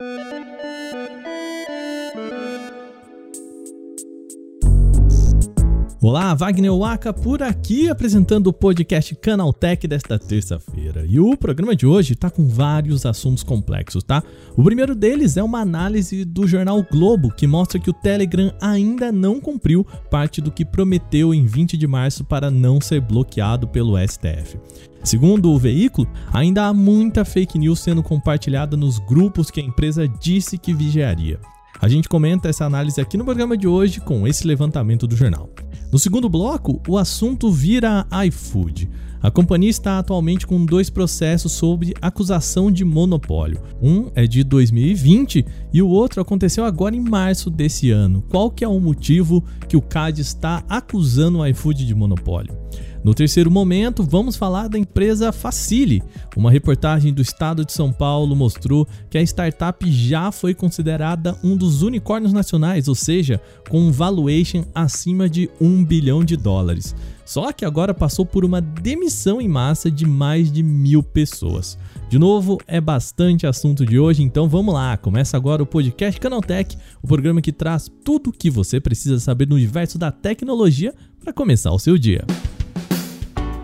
Thank you. Olá, Wagner Waka por aqui apresentando o podcast Canaltech desta terça-feira. E o programa de hoje está com vários assuntos complexos, tá? O primeiro deles é uma análise do jornal Globo que mostra que o Telegram ainda não cumpriu parte do que prometeu em 20 de março para não ser bloqueado pelo STF. Segundo o veículo, ainda há muita fake news sendo compartilhada nos grupos que a empresa disse que vigiaria. A gente comenta essa análise aqui no programa de hoje com esse levantamento do jornal. No segundo bloco, o assunto vira iFood. A companhia está atualmente com dois processos sobre acusação de monopólio. Um é de 2020 e o outro aconteceu agora em março desse ano. Qual que é o motivo que o CAD está acusando o iFood de monopólio? No terceiro momento, vamos falar da empresa Facile. Uma reportagem do estado de São Paulo mostrou que a startup já foi considerada um dos unicórnios nacionais, ou seja, com um valuation acima de um bilhão de dólares. Só que agora passou por uma demissão em massa de mais de mil pessoas. De novo, é bastante assunto de hoje, então vamos lá. Começa agora o podcast Canaltech, o programa que traz tudo o que você precisa saber no universo da tecnologia para começar o seu dia.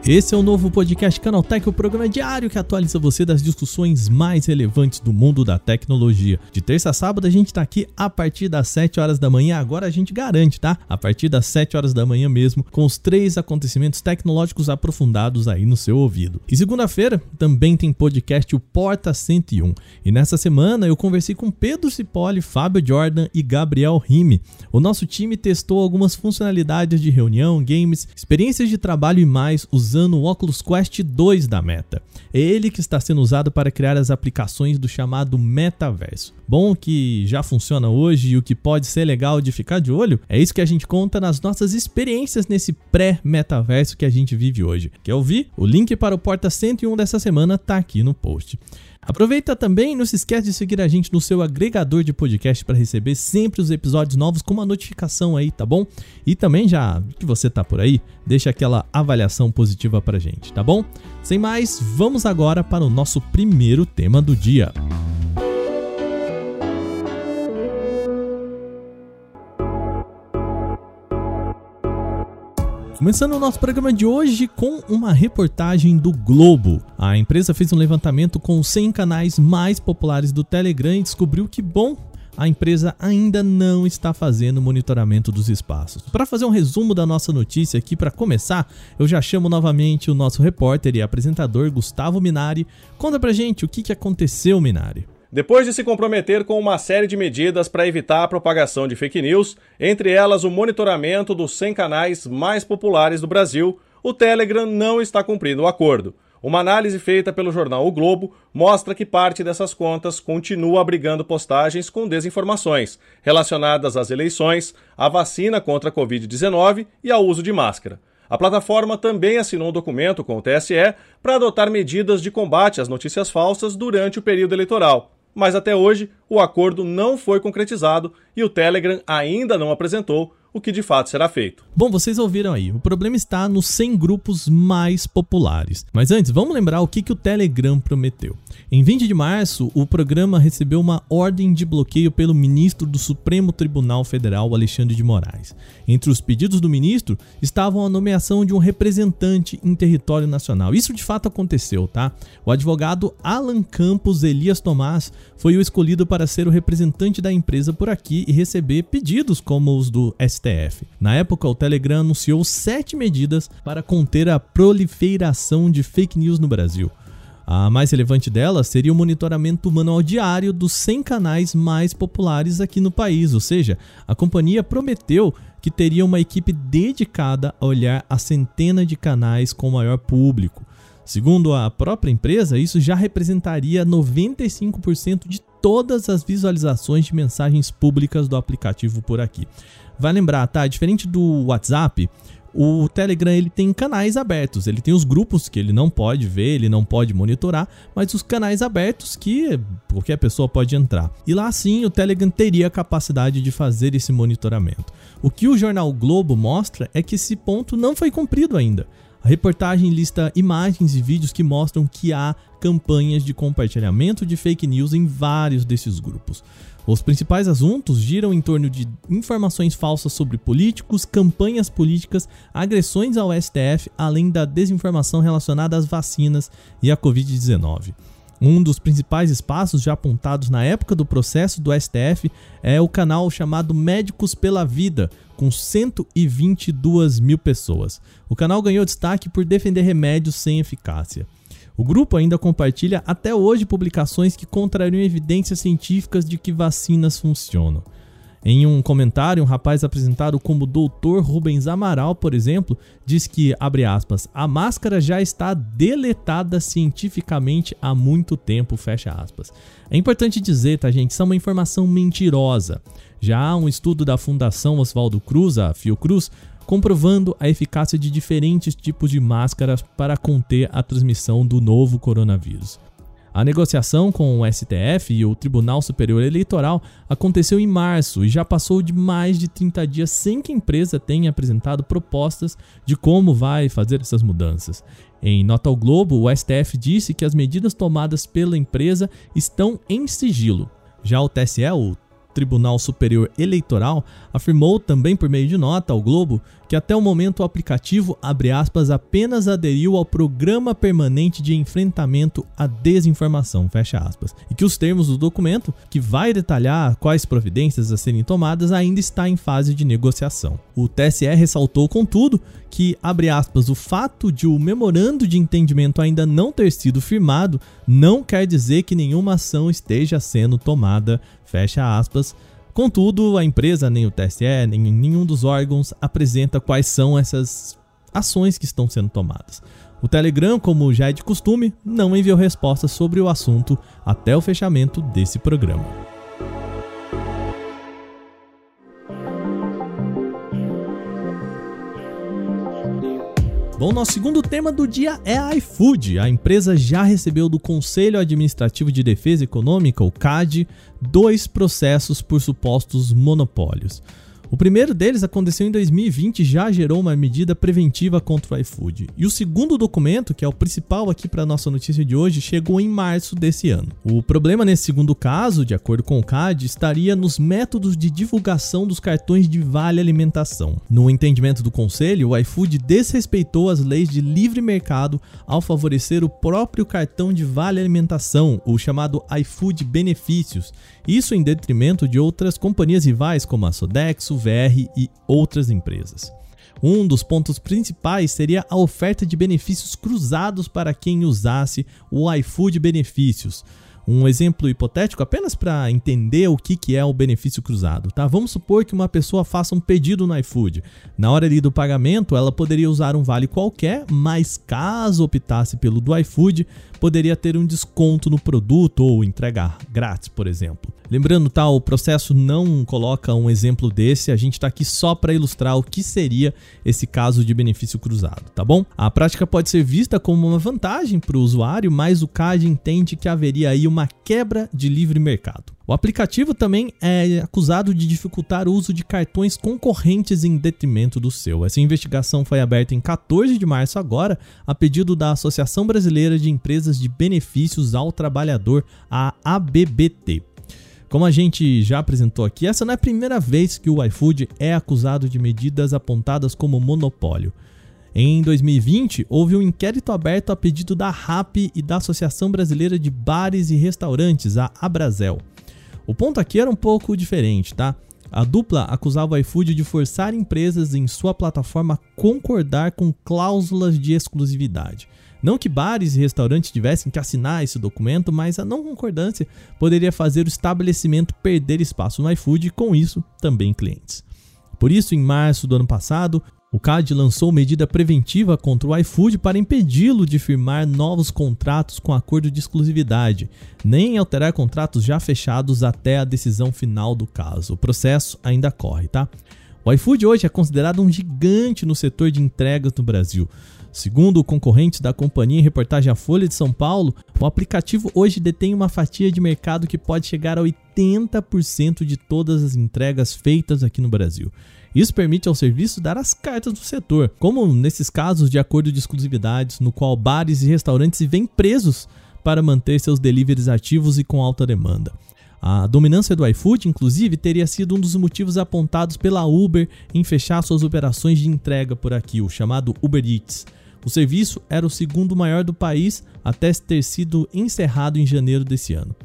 Esse é o novo podcast Canaltech, o programa diário que atualiza você das discussões mais relevantes do mundo da tecnologia. De terça a sábado a gente tá aqui a partir das 7 horas da manhã, agora a gente garante, tá? A partir das 7 horas da manhã mesmo, com os três acontecimentos tecnológicos aprofundados aí no seu ouvido. E segunda-feira também tem podcast o Porta 101. E nessa semana eu conversei com Pedro Cipoli, Fábio Jordan e Gabriel Rime. O nosso time testou algumas funcionalidades de reunião, games, experiências de trabalho e mais usando usando o Oculus Quest 2 da Meta. É ele que está sendo usado para criar as aplicações do chamado metaverso. Bom que já funciona hoje e o que pode ser legal de ficar de olho é isso que a gente conta nas nossas experiências nesse pré-metaverso que a gente vive hoje. Quer ouvir? O link para o Porta 101 dessa semana está aqui no post. Aproveita também, não se esquece de seguir a gente no seu agregador de podcast para receber sempre os episódios novos com uma notificação aí, tá bom? E também já que você tá por aí, deixa aquela avaliação positiva pra gente, tá bom? Sem mais, vamos agora para o nosso primeiro tema do dia. Começando o nosso programa de hoje com uma reportagem do Globo. A empresa fez um levantamento com os 100 canais mais populares do Telegram e descobriu que, bom, a empresa ainda não está fazendo monitoramento dos espaços. Para fazer um resumo da nossa notícia aqui, para começar, eu já chamo novamente o nosso repórter e apresentador Gustavo Minari. Conta pra gente o que aconteceu, Minari. Depois de se comprometer com uma série de medidas para evitar a propagação de fake news, entre elas o monitoramento dos 100 canais mais populares do Brasil, o Telegram não está cumprindo o acordo. Uma análise feita pelo jornal O Globo mostra que parte dessas contas continua abrigando postagens com desinformações relacionadas às eleições, à vacina contra a Covid-19 e ao uso de máscara. A plataforma também assinou um documento com o TSE para adotar medidas de combate às notícias falsas durante o período eleitoral mas até hoje o acordo não foi concretizado e o Telegram ainda não apresentou o que de fato será feito. Bom, vocês ouviram aí, o problema está nos 100 grupos mais populares. Mas antes, vamos lembrar o que, que o Telegram prometeu. Em 20 de março, o programa recebeu uma ordem de bloqueio pelo ministro do Supremo Tribunal Federal, Alexandre de Moraes. Entre os pedidos do ministro estavam a nomeação de um representante em território nacional. Isso de fato aconteceu, tá? O advogado Alan Campos Elias Tomás foi o escolhido para ser o representante da empresa por aqui e receber pedidos como os do STF. Na época, o Telegram anunciou sete medidas para conter a proliferação de fake news no Brasil. A mais relevante delas seria o monitoramento manual diário dos 100 canais mais populares aqui no país, ou seja, a companhia prometeu que teria uma equipe dedicada a olhar a centena de canais com maior público. Segundo a própria empresa, isso já representaria 95% de todas as visualizações de mensagens públicas do aplicativo por aqui. Vai lembrar, tá? Diferente do WhatsApp, o Telegram ele tem canais abertos, ele tem os grupos que ele não pode ver, ele não pode monitorar, mas os canais abertos que qualquer pessoa pode entrar. E lá sim o Telegram teria a capacidade de fazer esse monitoramento. O que o jornal Globo mostra é que esse ponto não foi cumprido ainda. A reportagem lista imagens e vídeos que mostram que há campanhas de compartilhamento de fake news em vários desses grupos. Os principais assuntos giram em torno de informações falsas sobre políticos, campanhas políticas, agressões ao STF, além da desinformação relacionada às vacinas e à Covid-19. Um dos principais espaços já apontados na época do processo do STF é o canal chamado Médicos pela Vida, com 122 mil pessoas. O canal ganhou destaque por defender remédios sem eficácia. O grupo ainda compartilha até hoje publicações que contrariam evidências científicas de que vacinas funcionam. Em um comentário, um rapaz apresentado como Dr. Rubens Amaral, por exemplo, diz que, abre aspas, a máscara já está deletada cientificamente há muito tempo, fecha aspas. É importante dizer, tá, gente, isso é uma informação mentirosa. Já há um estudo da Fundação Oswaldo Cruz, a Fiocruz, comprovando a eficácia de diferentes tipos de máscaras para conter a transmissão do novo coronavírus. A negociação com o STF e o Tribunal Superior Eleitoral aconteceu em março e já passou de mais de 30 dias sem que a empresa tenha apresentado propostas de como vai fazer essas mudanças. Em nota ao Globo, o STF disse que as medidas tomadas pela empresa estão em sigilo. Já o TSE, o Tribunal Superior Eleitoral afirmou também por meio de nota ao Globo que até o momento o aplicativo aspas, apenas aderiu ao Programa Permanente de Enfrentamento à Desinformação, e que os termos do documento, que vai detalhar quais providências a serem tomadas, ainda está em fase de negociação. O TSE ressaltou, contudo, que, aspas, o fato de o memorando de entendimento ainda não ter sido firmado não quer dizer que nenhuma ação esteja sendo tomada, fecha aspas, Contudo, a empresa, nem o TSE, nem nenhum dos órgãos apresenta quais são essas ações que estão sendo tomadas. O Telegram, como já é de costume, não enviou respostas sobre o assunto até o fechamento desse programa. Bom, nosso segundo tema do dia é a iFood. A empresa já recebeu do Conselho Administrativo de Defesa Econômica, o CAD, dois processos por supostos monopólios. O primeiro deles aconteceu em 2020 e já gerou uma medida preventiva contra o iFood. E o segundo documento, que é o principal aqui para nossa notícia de hoje, chegou em março desse ano. O problema nesse segundo caso, de acordo com o CAD, estaria nos métodos de divulgação dos cartões de vale alimentação. No entendimento do conselho, o iFood desrespeitou as leis de livre mercado ao favorecer o próprio cartão de vale alimentação, o chamado iFood Benefícios, isso em detrimento de outras companhias rivais como a Sodexo, VR e outras empresas. Um dos pontos principais seria a oferta de benefícios cruzados para quem usasse o iFood Benefícios. Um exemplo hipotético apenas para entender o que, que é o benefício cruzado, tá? Vamos supor que uma pessoa faça um pedido no iFood. Na hora ali do pagamento, ela poderia usar um vale qualquer, mas caso optasse pelo do iFood, poderia ter um desconto no produto ou entregar grátis, por exemplo. Lembrando, tá, o processo não coloca um exemplo desse, a gente está aqui só para ilustrar o que seria esse caso de benefício cruzado, tá bom? A prática pode ser vista como uma vantagem para o usuário, mas o CAD entende que haveria aí uma quebra de livre mercado. O aplicativo também é acusado de dificultar o uso de cartões concorrentes em detrimento do seu. Essa investigação foi aberta em 14 de março agora, a pedido da Associação Brasileira de Empresas de Benefícios ao Trabalhador, a ABBT. Como a gente já apresentou aqui, essa não é a primeira vez que o iFood é acusado de medidas apontadas como monopólio. Em 2020, houve um inquérito aberto a pedido da RAP e da Associação Brasileira de Bares e Restaurantes, a Abrazel. O ponto aqui era um pouco diferente, tá? A dupla acusava o iFood de forçar empresas em sua plataforma a concordar com cláusulas de exclusividade. Não que bares e restaurantes tivessem que assinar esse documento, mas a não concordância poderia fazer o estabelecimento perder espaço no iFood e, com isso, também clientes. Por isso, em março do ano passado, o CAD lançou medida preventiva contra o iFood para impedi-lo de firmar novos contratos com acordo de exclusividade, nem alterar contratos já fechados até a decisão final do caso. O processo ainda corre, tá? O iFood hoje é considerado um gigante no setor de entregas no Brasil. Segundo concorrentes da companhia em reportagem à Folha de São Paulo, o aplicativo hoje detém uma fatia de mercado que pode chegar a 80% de todas as entregas feitas aqui no Brasil. Isso permite ao serviço dar as cartas do setor, como nesses casos de acordo de exclusividades, no qual bares e restaurantes se veem presos para manter seus deliveries ativos e com alta demanda. A dominância do iFood, inclusive, teria sido um dos motivos apontados pela Uber em fechar suas operações de entrega por aqui, o chamado Uber Eats. O serviço era o segundo maior do país até ter sido encerrado em janeiro desse ano.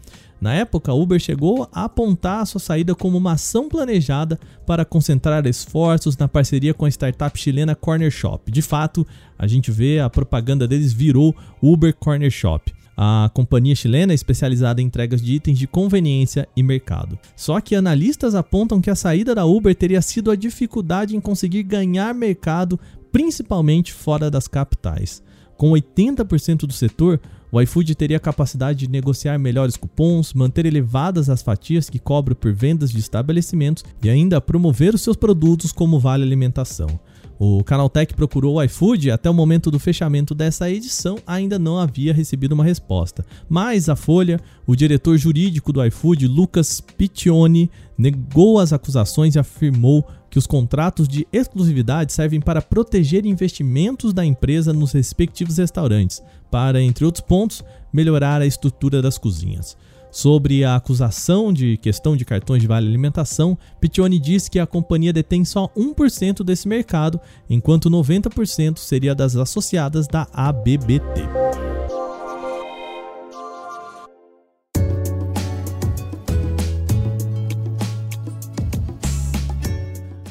Na época, a Uber chegou a apontar a sua saída como uma ação planejada para concentrar esforços na parceria com a startup chilena Corner Shop. De fato, a gente vê a propaganda deles virou Uber Corner Shop a companhia chilena é especializada em entregas de itens de conveniência e mercado. Só que analistas apontam que a saída da Uber teria sido a dificuldade em conseguir ganhar mercado, principalmente fora das capitais. Com 80% do setor, o iFood teria a capacidade de negociar melhores cupons, manter elevadas as fatias que cobra por vendas de estabelecimentos e ainda promover os seus produtos como vale alimentação. O Canaltech procurou o iFood e até o momento do fechamento dessa edição ainda não havia recebido uma resposta. Mas a Folha, o diretor jurídico do iFood, Lucas Piccioni, negou as acusações e afirmou que os contratos de exclusividade servem para proteger investimentos da empresa nos respectivos restaurantes, para, entre outros pontos, melhorar a estrutura das cozinhas. Sobre a acusação de questão de cartões de vale alimentação, Piccioni diz que a companhia detém só 1% desse mercado, enquanto 90% seria das associadas da ABBT.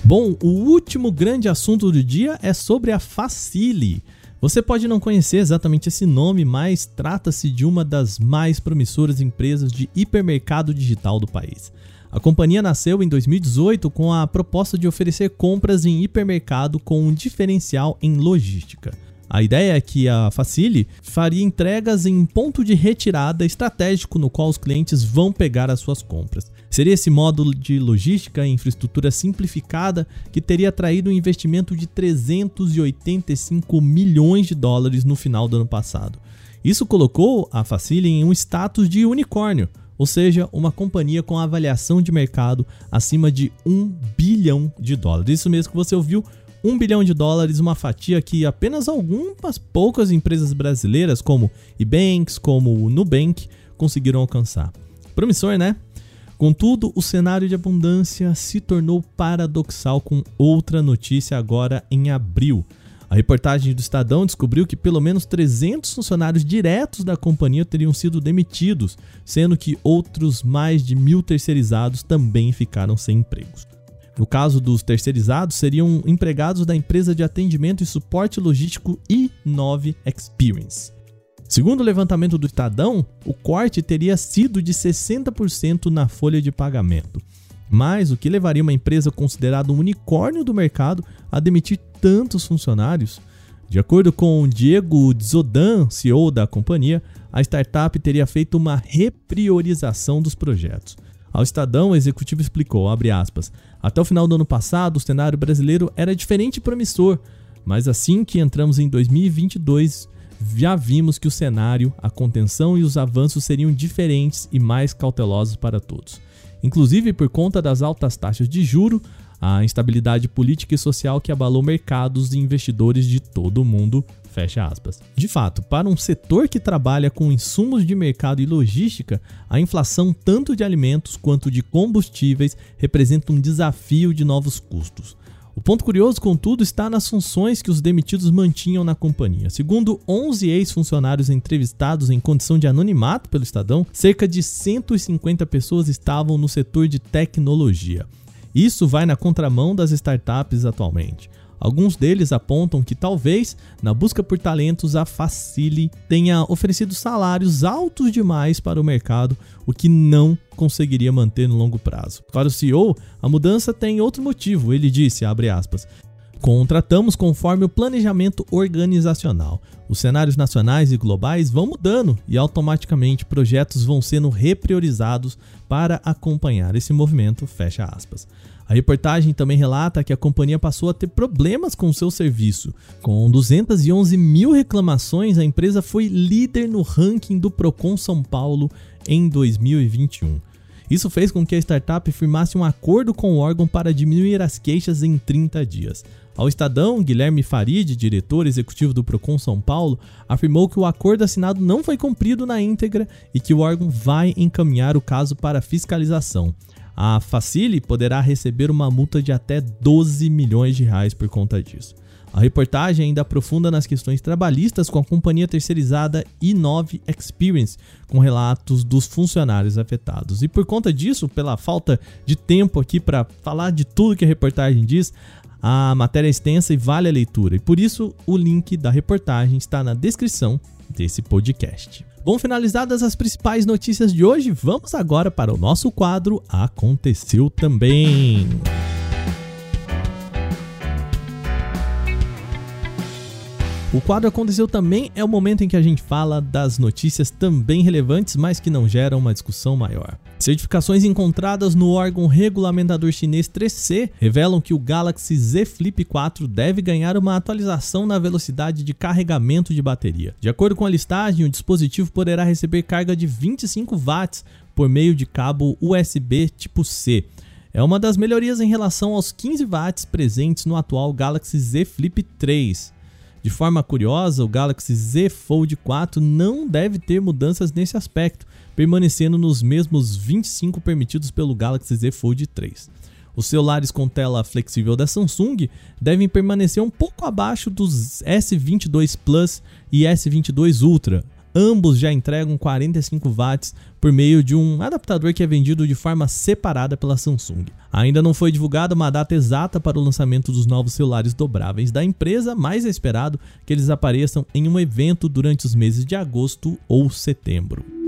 Bom, o último grande assunto do dia é sobre a Facile. Você pode não conhecer exatamente esse nome, mas trata-se de uma das mais promissoras empresas de hipermercado digital do país. A companhia nasceu em 2018 com a proposta de oferecer compras em hipermercado com um diferencial em logística. A ideia é que a Facile faria entregas em ponto de retirada estratégico no qual os clientes vão pegar as suas compras. Seria esse módulo de logística e infraestrutura simplificada que teria atraído um investimento de 385 milhões de dólares no final do ano passado. Isso colocou a Facile em um status de unicórnio, ou seja, uma companhia com avaliação de mercado acima de 1 bilhão de dólares. Isso mesmo que você ouviu, 1 bilhão de dólares, uma fatia que apenas algumas poucas empresas brasileiras, como Ebanks, como o Nubank, conseguiram alcançar. Promissor, né? Contudo, o cenário de abundância se tornou paradoxal com outra notícia agora em abril. A reportagem do Estadão descobriu que pelo menos 300 funcionários diretos da companhia teriam sido demitidos, sendo que outros mais de mil terceirizados também ficaram sem empregos. No caso dos terceirizados, seriam empregados da empresa de atendimento e suporte logístico i9 Experience. Segundo o levantamento do Estadão, o corte teria sido de 60% na folha de pagamento. Mas o que levaria uma empresa considerada um unicórnio do mercado a demitir tantos funcionários? De acordo com Diego Zodan, CEO da companhia, a startup teria feito uma repriorização dos projetos. Ao Estadão, o executivo explicou, aspas, até o final do ano passado, o cenário brasileiro era diferente e promissor, mas assim que entramos em 2022, já vimos que o cenário, a contenção e os avanços seriam diferentes e mais cautelosos para todos. Inclusive por conta das altas taxas de juro, a instabilidade política e social que abalou mercados e investidores de todo o mundo Fecha aspas. De fato, para um setor que trabalha com insumos de mercado e logística, a inflação tanto de alimentos quanto de combustíveis representa um desafio de novos custos. O ponto curioso, contudo, está nas funções que os demitidos mantinham na companhia. Segundo 11 ex-funcionários entrevistados em condição de anonimato pelo Estadão, cerca de 150 pessoas estavam no setor de tecnologia. Isso vai na contramão das startups atualmente. Alguns deles apontam que talvez, na busca por talentos, a Facile tenha oferecido salários altos demais para o mercado, o que não conseguiria manter no longo prazo. Para o CEO, a mudança tem outro motivo. Ele disse, aspas, contratamos conforme o planejamento organizacional. Os cenários nacionais e globais vão mudando e automaticamente projetos vão sendo repriorizados para acompanhar esse movimento, fecha aspas. A reportagem também relata que a companhia passou a ter problemas com seu serviço. Com 211 mil reclamações, a empresa foi líder no ranking do Procon São Paulo em 2021. Isso fez com que a startup firmasse um acordo com o órgão para diminuir as queixas em 30 dias. Ao Estadão, Guilherme Farid, diretor executivo do Procon São Paulo, afirmou que o acordo assinado não foi cumprido na íntegra e que o órgão vai encaminhar o caso para fiscalização. A Facile poderá receber uma multa de até 12 milhões de reais por conta disso. A reportagem ainda aprofunda nas questões trabalhistas com a companhia terceirizada i9 Experience, com relatos dos funcionários afetados. E por conta disso, pela falta de tempo aqui para falar de tudo que a reportagem diz, a matéria é extensa e vale a leitura. E por isso o link da reportagem está na descrição desse podcast. Bom, finalizadas as principais notícias de hoje, vamos agora para o nosso quadro Aconteceu Também. O quadro Aconteceu Também é o momento em que a gente fala das notícias também relevantes, mas que não geram uma discussão maior. Certificações encontradas no órgão regulamentador chinês 3C revelam que o Galaxy Z Flip 4 deve ganhar uma atualização na velocidade de carregamento de bateria. De acordo com a listagem, o dispositivo poderá receber carga de 25 watts por meio de cabo USB tipo C. É uma das melhorias em relação aos 15 watts presentes no atual Galaxy Z Flip 3. De forma curiosa, o Galaxy Z Fold 4 não deve ter mudanças nesse aspecto, permanecendo nos mesmos 25 permitidos pelo Galaxy Z Fold 3. Os celulares com tela flexível da Samsung devem permanecer um pouco abaixo dos S22 Plus e S22 Ultra. Ambos já entregam 45 watts por meio de um adaptador que é vendido de forma separada pela Samsung. Ainda não foi divulgada uma data exata para o lançamento dos novos celulares dobráveis da empresa, mas é esperado que eles apareçam em um evento durante os meses de agosto ou setembro.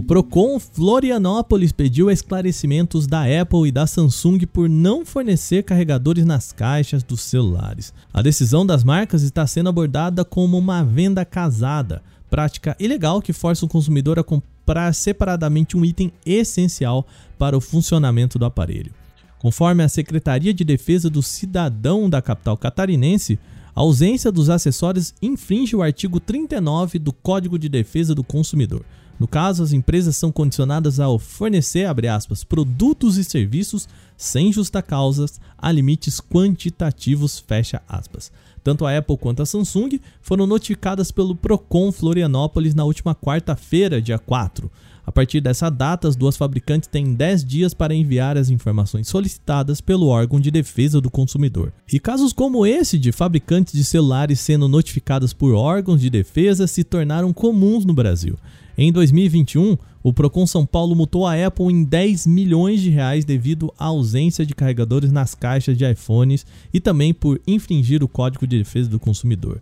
O Procon Florianópolis pediu esclarecimentos da Apple e da Samsung por não fornecer carregadores nas caixas dos celulares. A decisão das marcas está sendo abordada como uma venda casada, prática ilegal que força o consumidor a comprar separadamente um item essencial para o funcionamento do aparelho. Conforme a Secretaria de Defesa do Cidadão da capital catarinense, a ausência dos acessórios infringe o artigo 39 do Código de Defesa do Consumidor. No caso, as empresas são condicionadas a fornecer, aspas, produtos e serviços sem justa causas a limites quantitativos, fecha aspas. Tanto a Apple quanto a Samsung foram notificadas pelo Procon Florianópolis na última quarta-feira, dia 4. A partir dessa data, as duas fabricantes têm 10 dias para enviar as informações solicitadas pelo órgão de defesa do consumidor. E casos como esse de fabricantes de celulares sendo notificados por órgãos de defesa se tornaram comuns no Brasil. Em 2021, o Procon São Paulo multou a Apple em 10 milhões de reais devido à ausência de carregadores nas caixas de iPhones e também por infringir o Código de Defesa do Consumidor.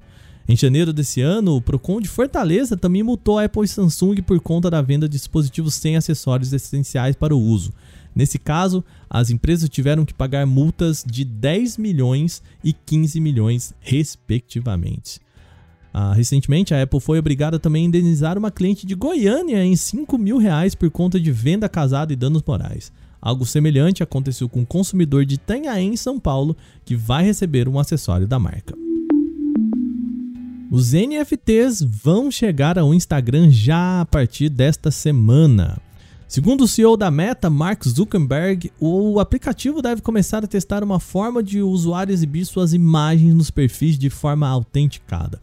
Em janeiro desse ano, o Procon de Fortaleza também multou a Apple e Samsung por conta da venda de dispositivos sem acessórios essenciais para o uso. Nesse caso, as empresas tiveram que pagar multas de 10 milhões e 15 milhões, respectivamente. Ah, recentemente, a Apple foi obrigada também a indenizar uma cliente de Goiânia em 5 mil reais por conta de venda casada e danos morais. Algo semelhante aconteceu com um consumidor de Itanhaém, em São Paulo, que vai receber um acessório da marca. Os NFTs vão chegar ao Instagram já a partir desta semana. Segundo o CEO da Meta, Mark Zuckerberg, o aplicativo deve começar a testar uma forma de o usuário exibir suas imagens nos perfis de forma autenticada.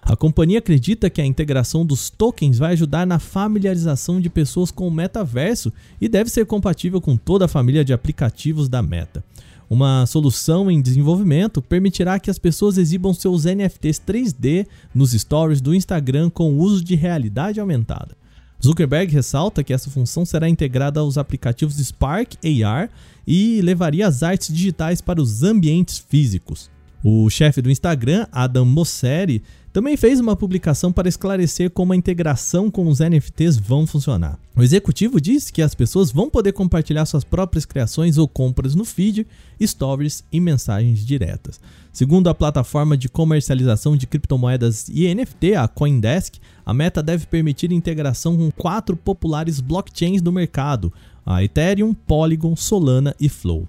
A companhia acredita que a integração dos tokens vai ajudar na familiarização de pessoas com o metaverso e deve ser compatível com toda a família de aplicativos da Meta. Uma solução em desenvolvimento permitirá que as pessoas exibam seus NFTs 3D nos stories do Instagram com o uso de realidade aumentada. Zuckerberg ressalta que essa função será integrada aos aplicativos Spark AR e levaria as artes digitais para os ambientes físicos. O chefe do Instagram, Adam Mosseri, também fez uma publicação para esclarecer como a integração com os NFTs vão funcionar. O executivo disse que as pessoas vão poder compartilhar suas próprias criações ou compras no feed, stories e mensagens diretas. Segundo a plataforma de comercialização de criptomoedas e NFT, a CoinDesk, a meta deve permitir integração com quatro populares blockchains do mercado: a Ethereum, Polygon, Solana e Flow.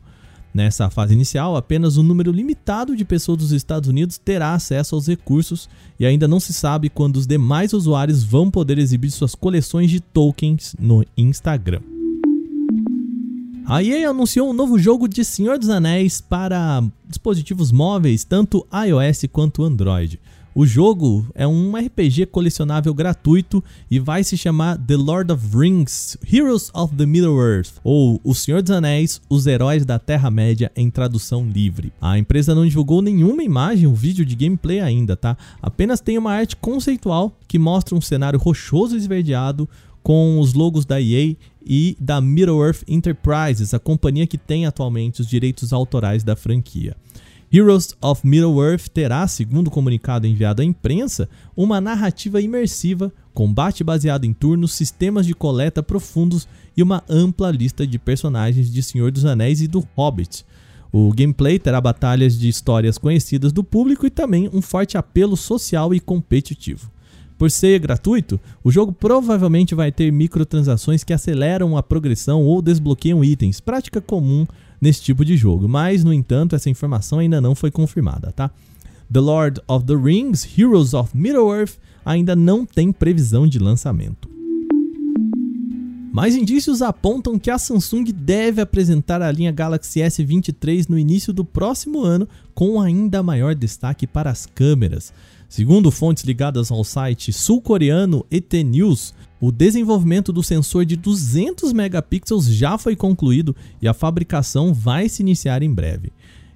Nessa fase inicial, apenas um número limitado de pessoas dos Estados Unidos terá acesso aos recursos e ainda não se sabe quando os demais usuários vão poder exibir suas coleções de tokens no Instagram. A EA anunciou um novo jogo de Senhor dos Anéis para dispositivos móveis, tanto iOS quanto Android. O jogo é um RPG colecionável gratuito e vai se chamar The Lord of Rings Heroes of the Middle-earth, ou O Senhor dos Anéis, Os Heróis da Terra-média em tradução livre. A empresa não divulgou nenhuma imagem ou vídeo de gameplay ainda, tá? Apenas tem uma arte conceitual que mostra um cenário rochoso e esverdeado com os logos da EA e da Middle-earth Enterprises, a companhia que tem atualmente os direitos autorais da franquia. Heroes of Middle-earth terá, segundo comunicado enviado à imprensa, uma narrativa imersiva, combate baseado em turnos, sistemas de coleta profundos e uma ampla lista de personagens de Senhor dos Anéis e do Hobbit. O gameplay terá batalhas de histórias conhecidas do público e também um forte apelo social e competitivo. Por ser gratuito, o jogo provavelmente vai ter microtransações que aceleram a progressão ou desbloqueiam itens, prática comum nesse tipo de jogo, mas no entanto essa informação ainda não foi confirmada, tá? The Lord of the Rings: Heroes of Middle-earth ainda não tem previsão de lançamento. Mais indícios apontam que a Samsung deve apresentar a linha Galaxy S23 no início do próximo ano, com ainda maior destaque para as câmeras. Segundo fontes ligadas ao site sul-coreano ET News, o desenvolvimento do sensor de 200 megapixels já foi concluído e a fabricação vai se iniciar em breve.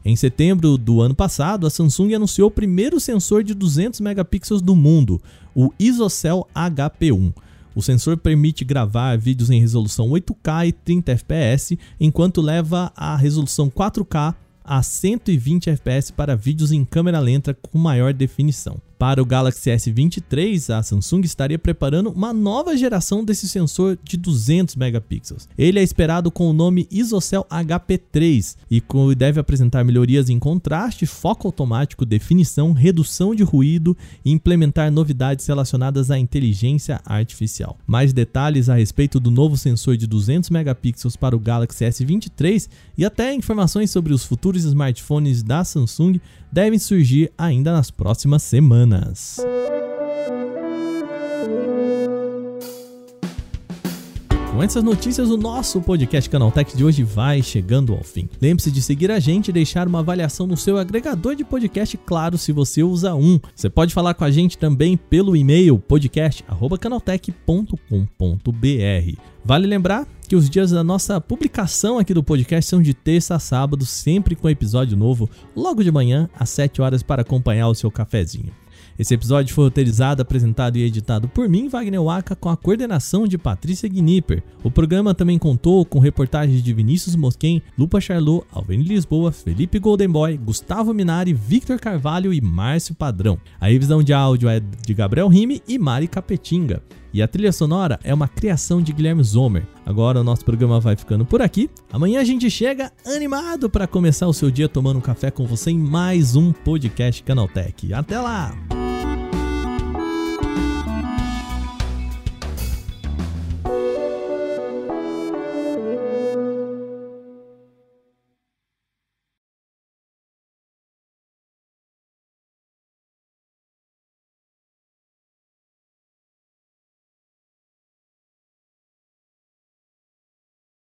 Em setembro do ano passado, a Samsung anunciou o primeiro sensor de 200 megapixels do mundo, o ISOCELL HP1. O sensor permite gravar vídeos em resolução 8K e 30 fps, enquanto leva a resolução 4K a 120 fps para vídeos em câmera lenta com maior definição. Para o Galaxy S23, a Samsung estaria preparando uma nova geração desse sensor de 200 megapixels. Ele é esperado com o nome ISOCELL HP3 e deve apresentar melhorias em contraste, foco automático, definição, redução de ruído e implementar novidades relacionadas à inteligência artificial. Mais detalhes a respeito do novo sensor de 200 megapixels para o Galaxy S23 e até informações sobre os futuros smartphones da Samsung devem surgir ainda nas próximas semanas. Com essas notícias, o nosso podcast Canaltech de hoje vai chegando ao fim. Lembre-se de seguir a gente e deixar uma avaliação no seu agregador de podcast, claro, se você usa um. Você pode falar com a gente também pelo e-mail podcast@canaltech.com.br. Vale lembrar que os dias da nossa publicação aqui do podcast são de terça a sábado, sempre com episódio novo, logo de manhã, às 7 horas, para acompanhar o seu cafezinho. Esse episódio foi roteirizado, apresentado e editado por mim, Wagner Waka, com a coordenação de Patrícia Gnipper. O programa também contou com reportagens de Vinícius Mosquen, Lupa Charlot, Alvene Lisboa, Felipe Goldenboy, Gustavo Minari, Victor Carvalho e Márcio Padrão. A revisão de áudio é de Gabriel Rime e Mari Capetinga. E a trilha sonora é uma criação de Guilherme Zomer. Agora o nosso programa vai ficando por aqui. Amanhã a gente chega animado para começar o seu dia tomando um café com você em mais um podcast Canaltech. Até lá!